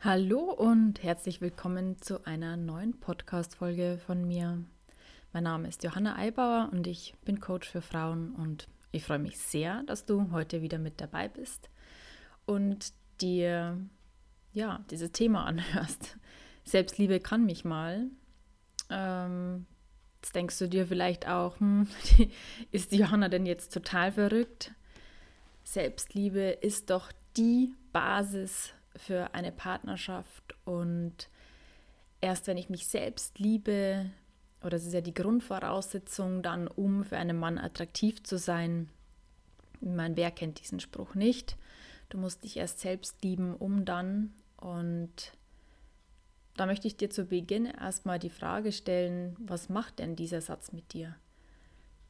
Hallo und herzlich willkommen zu einer neuen Podcast-Folge von mir. Mein Name ist Johanna Eibauer und ich bin Coach für Frauen und ich freue mich sehr, dass du heute wieder mit dabei bist und dir ja dieses Thema anhörst. Selbstliebe kann mich mal. Ähm, jetzt denkst du dir vielleicht auch, hm, ist Johanna denn jetzt total verrückt? Selbstliebe ist doch die Basis für eine Partnerschaft und erst wenn ich mich selbst liebe, oder es ist ja die Grundvoraussetzung dann, um für einen Mann attraktiv zu sein. Ich meine, wer kennt diesen Spruch nicht? Du musst dich erst selbst lieben, um dann. Und da möchte ich dir zu Beginn erstmal die Frage stellen, was macht denn dieser Satz mit dir?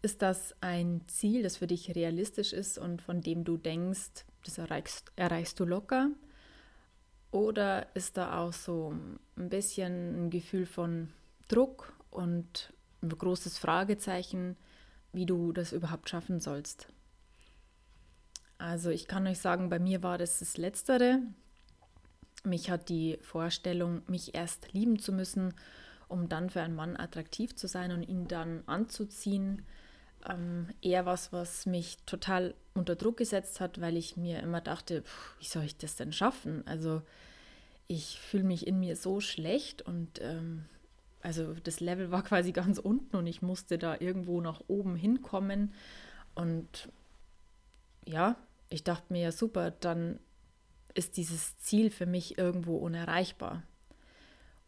Ist das ein Ziel, das für dich realistisch ist und von dem du denkst, das erreichst, erreichst du locker? Oder ist da auch so ein bisschen ein Gefühl von Druck und ein großes Fragezeichen, wie du das überhaupt schaffen sollst? Also ich kann euch sagen, bei mir war das das Letztere. Mich hat die Vorstellung, mich erst lieben zu müssen, um dann für einen Mann attraktiv zu sein und ihn dann anzuziehen, ähm, eher was, was mich total unter Druck gesetzt hat, weil ich mir immer dachte, pff, wie soll ich das denn schaffen? Also ich fühle mich in mir so schlecht und ähm, also das Level war quasi ganz unten und ich musste da irgendwo nach oben hinkommen. Und ja, ich dachte mir ja super, dann ist dieses Ziel für mich irgendwo unerreichbar.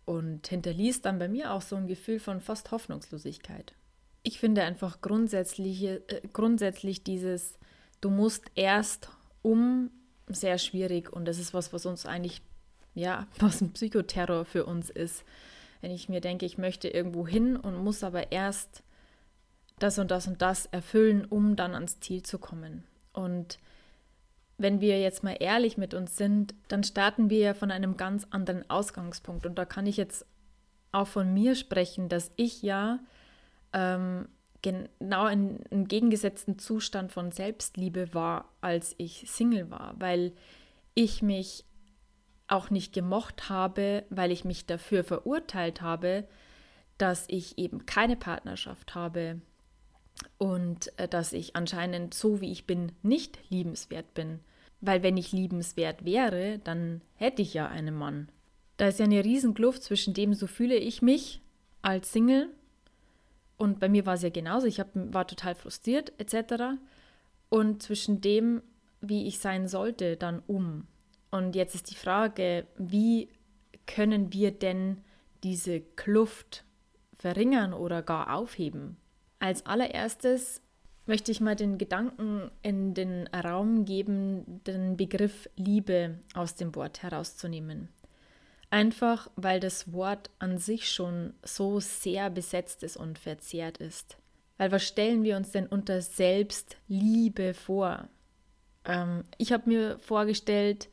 Und hinterließ dann bei mir auch so ein Gefühl von fast Hoffnungslosigkeit. Ich finde einfach grundsätzlich, äh, grundsätzlich dieses, du musst erst um sehr schwierig und das ist was, was uns eigentlich, ja, was ein Psychoterror für uns ist. Wenn ich mir denke, ich möchte irgendwo hin und muss aber erst das und das und das erfüllen, um dann ans Ziel zu kommen. Und wenn wir jetzt mal ehrlich mit uns sind, dann starten wir ja von einem ganz anderen Ausgangspunkt. Und da kann ich jetzt auch von mir sprechen, dass ich ja ähm, genau in einem gegengesetzten Zustand von Selbstliebe war, als ich Single war, weil ich mich auch nicht gemocht habe, weil ich mich dafür verurteilt habe, dass ich eben keine Partnerschaft habe und äh, dass ich anscheinend so wie ich bin nicht liebenswert bin. Weil wenn ich liebenswert wäre, dann hätte ich ja einen Mann. Da ist ja eine Riesenkluft zwischen dem, so fühle ich mich als Single. Und bei mir war es ja genauso. Ich hab, war total frustriert etc. Und zwischen dem, wie ich sein sollte, dann um. Und jetzt ist die Frage, wie können wir denn diese Kluft verringern oder gar aufheben? Als allererstes möchte ich mal den Gedanken in den Raum geben, den Begriff Liebe aus dem Wort herauszunehmen. Einfach weil das Wort an sich schon so sehr besetzt ist und verzerrt ist. Weil was stellen wir uns denn unter Selbstliebe vor? Ähm, ich habe mir vorgestellt,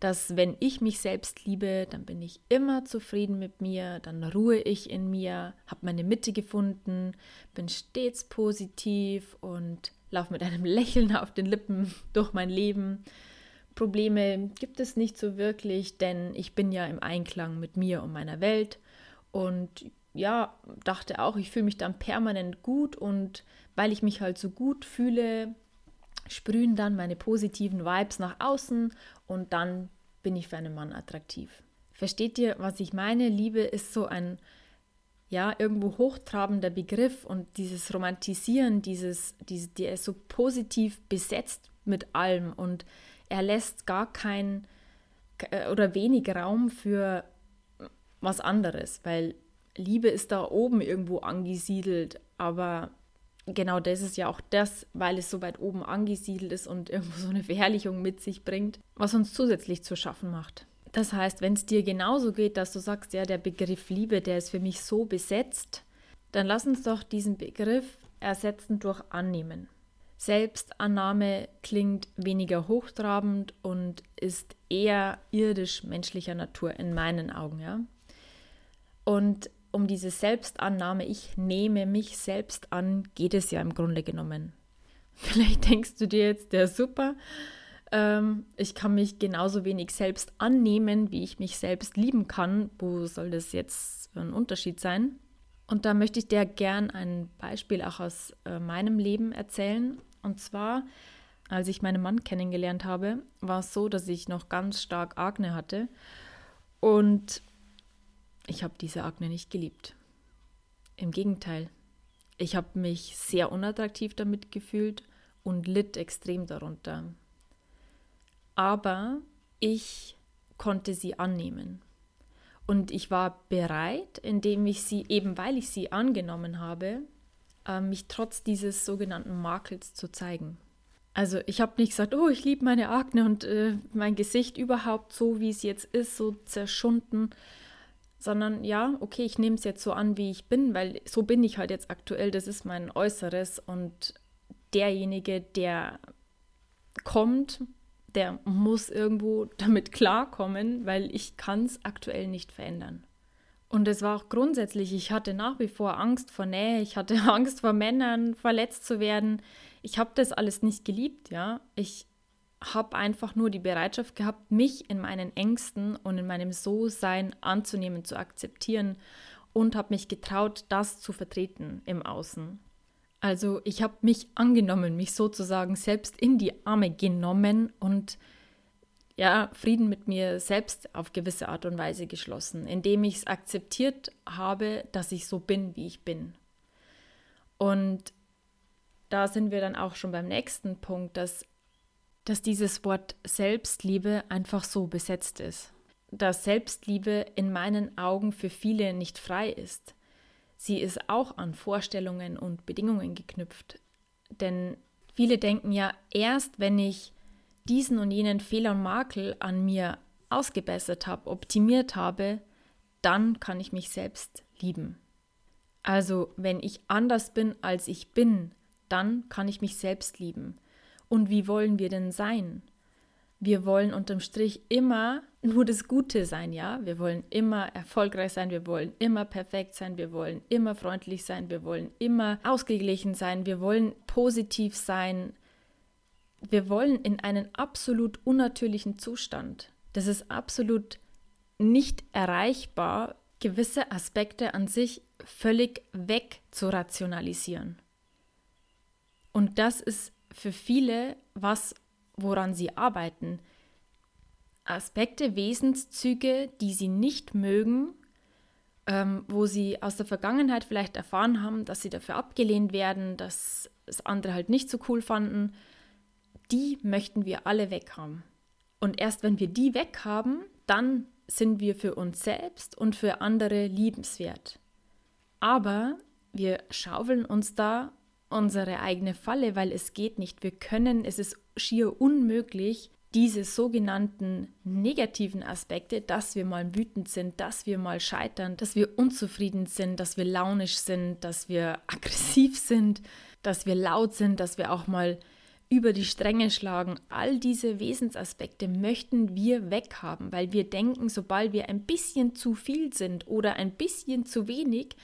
dass wenn ich mich selbst liebe, dann bin ich immer zufrieden mit mir, dann ruhe ich in mir, habe meine Mitte gefunden, bin stets positiv und laufe mit einem Lächeln auf den Lippen durch mein Leben. Probleme gibt es nicht so wirklich, denn ich bin ja im Einklang mit mir und meiner Welt und ja, dachte auch, ich fühle mich dann permanent gut und weil ich mich halt so gut fühle, sprühen dann meine positiven Vibes nach außen und dann bin ich für einen Mann attraktiv. Versteht ihr, was ich meine? Liebe ist so ein ja, irgendwo hochtrabender Begriff und dieses Romantisieren, dieses, dieses, der ist so positiv besetzt mit allem und er lässt gar kein oder wenig Raum für was anderes, weil Liebe ist da oben irgendwo angesiedelt, aber genau das ist ja auch das, weil es so weit oben angesiedelt ist und irgendwo so eine Verherrlichung mit sich bringt, was uns zusätzlich zu schaffen macht. Das heißt, wenn es dir genauso geht, dass du sagst, ja, der Begriff Liebe, der ist für mich so besetzt, dann lass uns doch diesen Begriff ersetzen durch Annehmen. Selbstannahme klingt weniger hochtrabend und ist eher irdisch menschlicher Natur in meinen Augen, ja. Und um diese Selbstannahme, ich nehme mich selbst an, geht es ja im Grunde genommen. Vielleicht denkst du dir jetzt, der super, Ähm, ich kann mich genauso wenig selbst annehmen, wie ich mich selbst lieben kann. Wo soll das jetzt ein Unterschied sein? Und da möchte ich dir gern ein Beispiel auch aus äh, meinem Leben erzählen. Und zwar, als ich meinen Mann kennengelernt habe, war es so, dass ich noch ganz stark Akne hatte. Und ich habe diese Akne nicht geliebt. Im Gegenteil, ich habe mich sehr unattraktiv damit gefühlt und litt extrem darunter. Aber ich konnte sie annehmen. Und ich war bereit, indem ich sie, eben weil ich sie angenommen habe, äh, mich trotz dieses sogenannten Makels zu zeigen. Also ich habe nicht gesagt, oh, ich liebe meine Akne und äh, mein Gesicht überhaupt so, wie es jetzt ist, so zerschunden, sondern ja, okay, ich nehme es jetzt so an, wie ich bin, weil so bin ich halt jetzt aktuell, das ist mein Äußeres und derjenige, der kommt, der muss irgendwo damit klarkommen, weil ich kann es aktuell nicht verändern. Und es war auch grundsätzlich, ich hatte nach wie vor Angst vor Nähe, ich hatte Angst vor Männern, verletzt zu werden. Ich habe das alles nicht geliebt, ja. Ich habe einfach nur die Bereitschaft gehabt, mich in meinen Ängsten und in meinem So-Sein anzunehmen, zu akzeptieren und habe mich getraut, das zu vertreten im Außen. Also ich habe mich angenommen, mich sozusagen selbst in die Arme genommen und ja, Frieden mit mir selbst auf gewisse Art und Weise geschlossen, indem ich es akzeptiert habe, dass ich so bin, wie ich bin. Und da sind wir dann auch schon beim nächsten Punkt, dass dass dieses Wort Selbstliebe einfach so besetzt ist. Dass Selbstliebe in meinen Augen für viele nicht frei ist. Sie ist auch an Vorstellungen und Bedingungen geknüpft. Denn viele denken ja, erst wenn ich diesen und jenen Fehler und Makel an mir ausgebessert habe, optimiert habe, dann kann ich mich selbst lieben. Also wenn ich anders bin, als ich bin, dann kann ich mich selbst lieben. Und wie wollen wir denn sein? Wir wollen unterm Strich immer nur das Gute sein, ja? Wir wollen immer erfolgreich sein, wir wollen immer perfekt sein, wir wollen immer freundlich sein, wir wollen immer ausgeglichen sein, wir wollen positiv sein. Wir wollen in einen absolut unnatürlichen Zustand. Das ist absolut nicht erreichbar, gewisse Aspekte an sich völlig weg zu rationalisieren. Und das ist für viele was, woran sie arbeiten. Aspekte, Wesenszüge, die sie nicht mögen, ähm, wo sie aus der Vergangenheit vielleicht erfahren haben, dass sie dafür abgelehnt werden, dass es andere halt nicht so cool fanden, die möchten wir alle weghaben. Und erst wenn wir die weghaben, dann sind wir für uns selbst und für andere liebenswert. Aber wir schaufeln uns da unsere eigene Falle, weil es geht nicht. Wir können, es ist schier unmöglich, diese sogenannten negativen Aspekte, dass wir mal wütend sind, dass wir mal scheitern, dass wir unzufrieden sind, dass wir launisch sind, dass wir aggressiv sind, dass wir laut sind, dass wir auch mal über die Stränge schlagen. All diese Wesensaspekte möchten wir weghaben, weil wir denken, sobald wir ein bisschen zu viel sind oder ein bisschen zu wenig,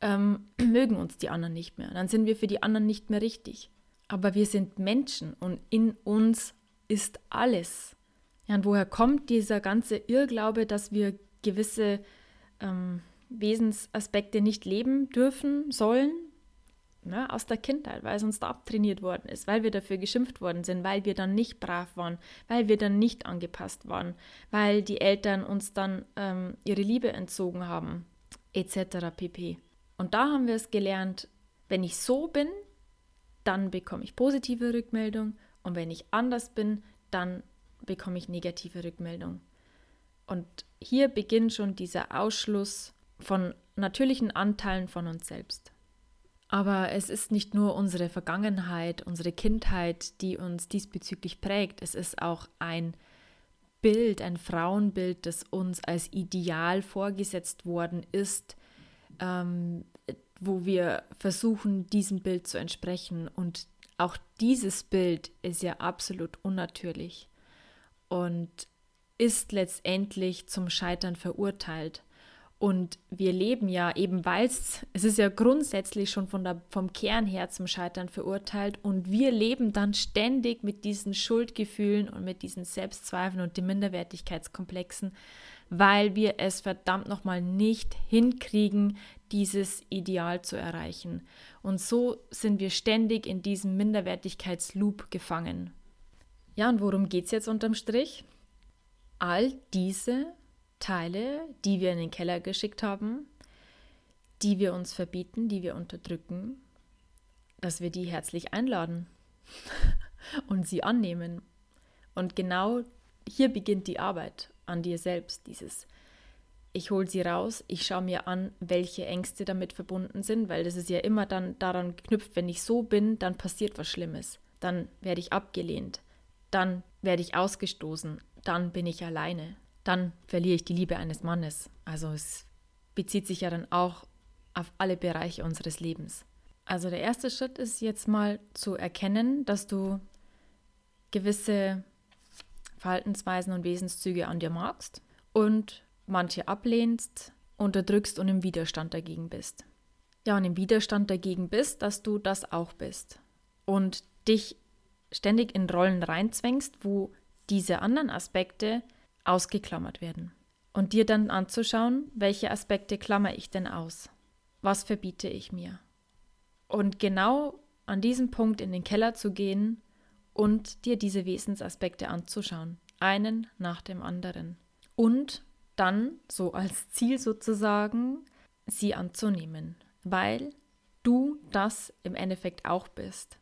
ähm, mögen uns die anderen nicht mehr. Dann sind wir für die anderen nicht mehr richtig. Aber wir sind Menschen und in uns ist alles. Ja, und woher kommt dieser ganze Irrglaube, dass wir gewisse ähm, Wesensaspekte nicht leben dürfen, sollen? Ja, aus der Kindheit, weil es uns da abtrainiert worden ist, weil wir dafür geschimpft worden sind, weil wir dann nicht brav waren, weil wir dann nicht angepasst waren, weil die Eltern uns dann ähm, ihre Liebe entzogen haben, etc. pp. Und da haben wir es gelernt, wenn ich so bin, dann bekomme ich positive Rückmeldung und wenn ich anders bin, dann bekomme ich negative Rückmeldung. Und hier beginnt schon dieser Ausschluss von natürlichen Anteilen von uns selbst. Aber es ist nicht nur unsere Vergangenheit, unsere Kindheit, die uns diesbezüglich prägt. Es ist auch ein Bild, ein Frauenbild, das uns als Ideal vorgesetzt worden ist, ähm, wo wir versuchen, diesem Bild zu entsprechen. Und auch dieses Bild ist ja absolut unnatürlich und ist letztendlich zum Scheitern verurteilt. Und wir leben ja eben, weil es, ist ja grundsätzlich schon von der, vom Kern her zum Scheitern verurteilt und wir leben dann ständig mit diesen Schuldgefühlen und mit diesen Selbstzweifeln und den Minderwertigkeitskomplexen, weil wir es verdammt nochmal nicht hinkriegen, dieses Ideal zu erreichen. Und so sind wir ständig in diesem Minderwertigkeitsloop gefangen. Ja, und worum geht es jetzt unterm Strich? All diese Teile, die wir in den Keller geschickt haben, die wir uns verbieten, die wir unterdrücken, dass wir die herzlich einladen und sie annehmen. Und genau hier beginnt die Arbeit an dir selbst, dieses ich hole sie raus, ich schaue mir an, welche Ängste damit verbunden sind, weil das ist ja immer dann daran geknüpft, wenn ich so bin, dann passiert was Schlimmes, dann werde ich abgelehnt, dann werde ich ausgestoßen, dann bin ich alleine, dann verliere ich die Liebe eines Mannes. Also es bezieht sich ja dann auch auf alle Bereiche unseres Lebens. Also der erste Schritt ist jetzt mal zu erkennen, dass du gewisse Verhaltensweisen und Wesenszüge an dir magst und manche ablehnst, unterdrückst und im Widerstand dagegen bist. Ja, und im Widerstand dagegen bist, dass du das auch bist und dich ständig in Rollen reinzwängst, wo diese anderen Aspekte ausgeklammert werden. Und dir dann anzuschauen, welche Aspekte klammer ich denn aus? Was verbiete ich mir? Und genau an diesem Punkt in den Keller zu gehen und dir diese Wesensaspekte anzuschauen, einen nach dem anderen. Und dann, so als Ziel sozusagen, sie anzunehmen, weil du das im Endeffekt auch bist.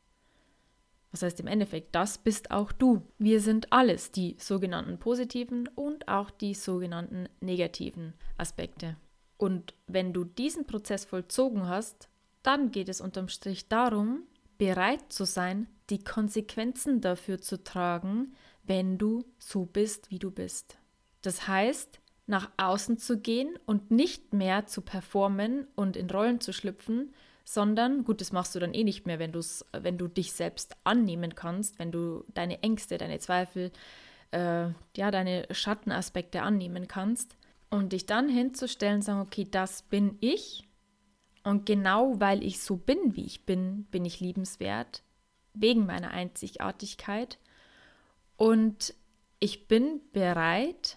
Was heißt im Endeffekt, das bist auch du. Wir sind alles, die sogenannten positiven und auch die sogenannten negativen Aspekte. Und wenn du diesen Prozess vollzogen hast, dann geht es unterm Strich darum, bereit zu sein, die Konsequenzen dafür zu tragen, wenn du so bist, wie du bist. Das heißt, nach außen zu gehen und nicht mehr zu performen und in Rollen zu schlüpfen, sondern, gut, das machst du dann eh nicht mehr, wenn, du's, wenn du dich selbst annehmen kannst, wenn du deine Ängste, deine Zweifel, äh, ja, deine Schattenaspekte annehmen kannst. Und dich dann hinzustellen, sagen, okay, das bin ich. Und genau weil ich so bin, wie ich bin, bin ich liebenswert, wegen meiner Einzigartigkeit. Und ich bin bereit,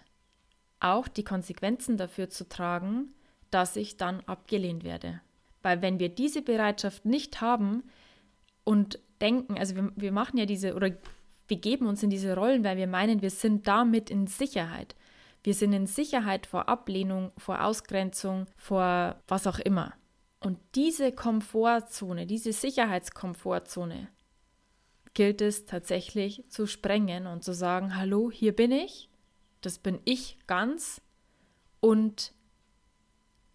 auch die Konsequenzen dafür zu tragen, dass ich dann abgelehnt werde. Weil wenn wir diese Bereitschaft nicht haben und denken, also wir, wir machen ja diese oder wir geben uns in diese Rollen, weil wir meinen, wir sind damit in Sicherheit. Wir sind in Sicherheit vor Ablehnung, vor Ausgrenzung, vor was auch immer. Und diese Komfortzone, diese Sicherheitskomfortzone gilt es tatsächlich zu sprengen und zu sagen, hallo, hier bin ich, das bin ich ganz und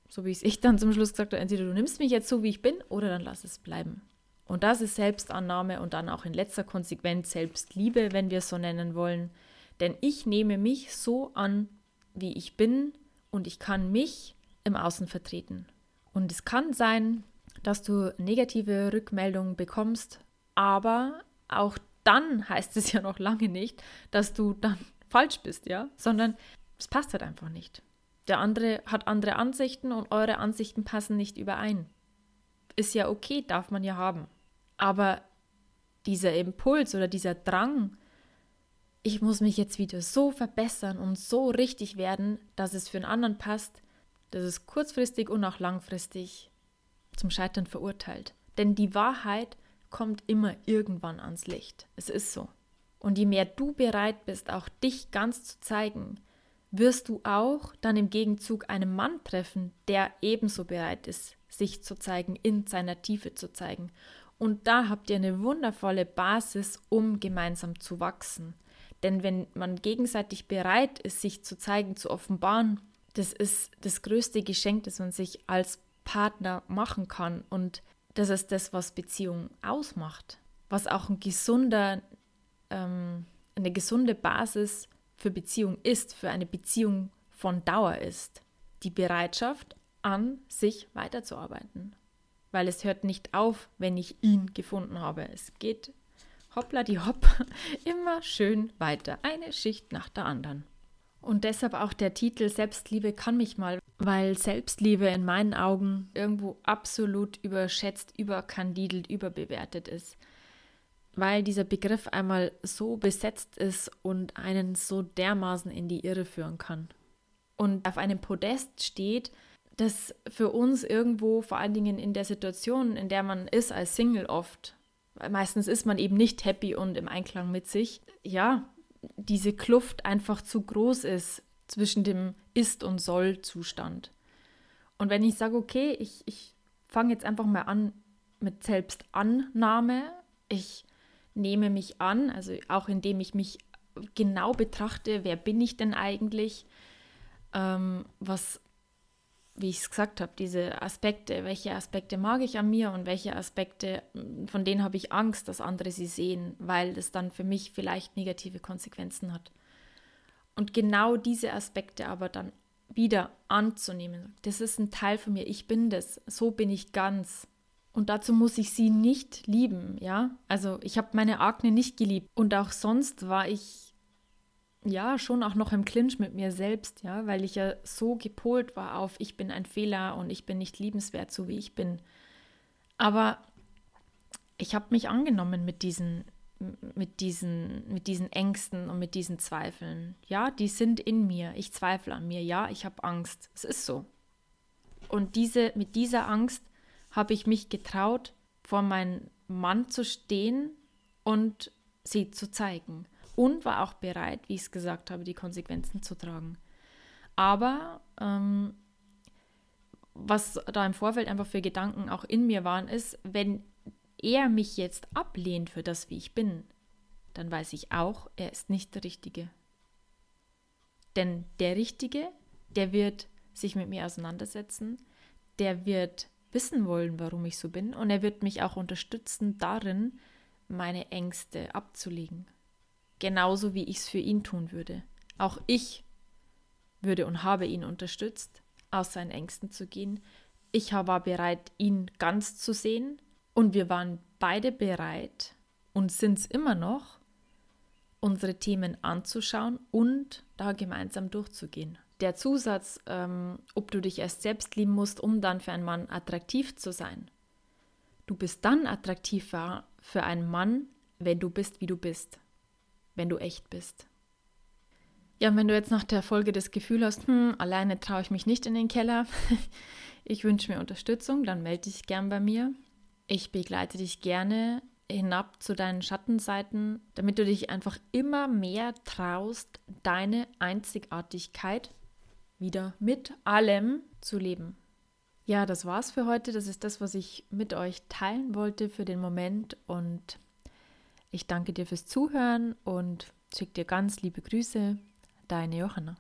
so wie es ich dann zum Schluss gesagt habe, entweder du nimmst mich jetzt so, wie ich bin, oder dann lass es bleiben. Und das ist Selbstannahme und dann auch in letzter Konsequenz Selbstliebe, wenn wir es so nennen wollen. Denn ich nehme mich so an, wie ich bin und ich kann mich im Außen vertreten. Und es kann sein, dass du negative Rückmeldungen bekommst, aber auch dann heißt es ja noch lange nicht, dass du dann falsch bist, ja, sondern es passt halt einfach nicht. Der andere hat andere Ansichten und eure Ansichten passen nicht überein. Ist ja okay, darf man ja haben. Aber dieser Impuls oder dieser Drang, ich muss mich jetzt wieder so verbessern und so richtig werden, dass es für einen anderen passt, das ist kurzfristig und auch langfristig zum Scheitern verurteilt. Denn die Wahrheit kommt immer irgendwann ans Licht. Es ist so. Und je mehr du bereit bist, auch dich ganz zu zeigen, wirst du auch dann im Gegenzug einen Mann treffen, der ebenso bereit ist, sich zu zeigen, in seiner Tiefe zu zeigen. Und da habt ihr eine wundervolle Basis, um gemeinsam zu wachsen. Denn wenn man gegenseitig bereit ist, sich zu zeigen, zu offenbaren, das ist das größte Geschenk, das man sich als Partner machen kann. Und das ist das, was Beziehung ausmacht. Was auch ein gesunder, ähm, eine gesunde Basis für Beziehung ist, für eine Beziehung von Dauer ist. Die Bereitschaft, an sich weiterzuarbeiten. Weil es hört nicht auf, wenn ich ihn gefunden habe. Es geht hoppla die hopp immer schön weiter, eine Schicht nach der anderen. Und deshalb auch der Titel Selbstliebe kann mich mal, weil Selbstliebe in meinen Augen irgendwo absolut überschätzt, überkandidelt, überbewertet ist. Weil dieser Begriff einmal so besetzt ist und einen so dermaßen in die Irre führen kann. Und auf einem Podest steht, das für uns irgendwo, vor allen Dingen in der Situation, in der man ist als Single oft, weil meistens ist man eben nicht happy und im Einklang mit sich, ja, diese Kluft einfach zu groß ist zwischen dem Ist- und Soll-Zustand. Und wenn ich sage, okay, ich, ich fange jetzt einfach mal an mit Selbstannahme, ich nehme mich an, also auch indem ich mich genau betrachte, wer bin ich denn eigentlich, ähm, was, wie ich es gesagt habe, diese Aspekte, welche Aspekte mag ich an mir und welche Aspekte, von denen habe ich Angst, dass andere sie sehen, weil das dann für mich vielleicht negative Konsequenzen hat. Und genau diese Aspekte aber dann wieder anzunehmen. Das ist ein Teil von mir, ich bin das, so bin ich ganz. Und dazu muss ich sie nicht lieben, ja? Also ich habe meine Akne nicht geliebt und auch sonst war ich ja schon auch noch im Clinch mit mir selbst, ja, weil ich ja so gepolt war auf ich bin ein Fehler und ich bin nicht liebenswert, so wie ich bin. Aber ich habe mich angenommen mit diesen mit diesen, mit diesen Ängsten und mit diesen Zweifeln. Ja, die sind in mir. Ich zweifle an mir. Ja, ich habe Angst. Es ist so. Und diese, mit dieser Angst habe ich mich getraut, vor meinem Mann zu stehen und sie zu zeigen. Und war auch bereit, wie ich es gesagt habe, die Konsequenzen zu tragen. Aber ähm, was da im Vorfeld einfach für Gedanken auch in mir waren, ist, wenn er mich jetzt ablehnt für das, wie ich bin, dann weiß ich auch, er ist nicht der Richtige. Denn der Richtige, der wird sich mit mir auseinandersetzen, der wird wissen wollen, warum ich so bin und er wird mich auch unterstützen darin, meine Ängste abzulegen. Genauso wie ich es für ihn tun würde. Auch ich würde und habe ihn unterstützt, aus seinen Ängsten zu gehen. Ich war bereit, ihn ganz zu sehen, und wir waren beide bereit und sind es immer noch, unsere Themen anzuschauen und da gemeinsam durchzugehen. Der Zusatz, ähm, ob du dich erst selbst lieben musst, um dann für einen Mann attraktiv zu sein. Du bist dann attraktiv für einen Mann, wenn du bist, wie du bist, wenn du echt bist. Ja, und wenn du jetzt nach der Folge das Gefühl hast, hm, alleine traue ich mich nicht in den Keller, ich wünsche mir Unterstützung, dann melde dich gern bei mir. Ich begleite dich gerne hinab zu deinen Schattenseiten, damit du dich einfach immer mehr traust, deine Einzigartigkeit wieder mit allem zu leben. Ja, das war's für heute. Das ist das, was ich mit euch teilen wollte für den Moment. Und ich danke dir fürs Zuhören und schicke dir ganz liebe Grüße. Deine Johanna.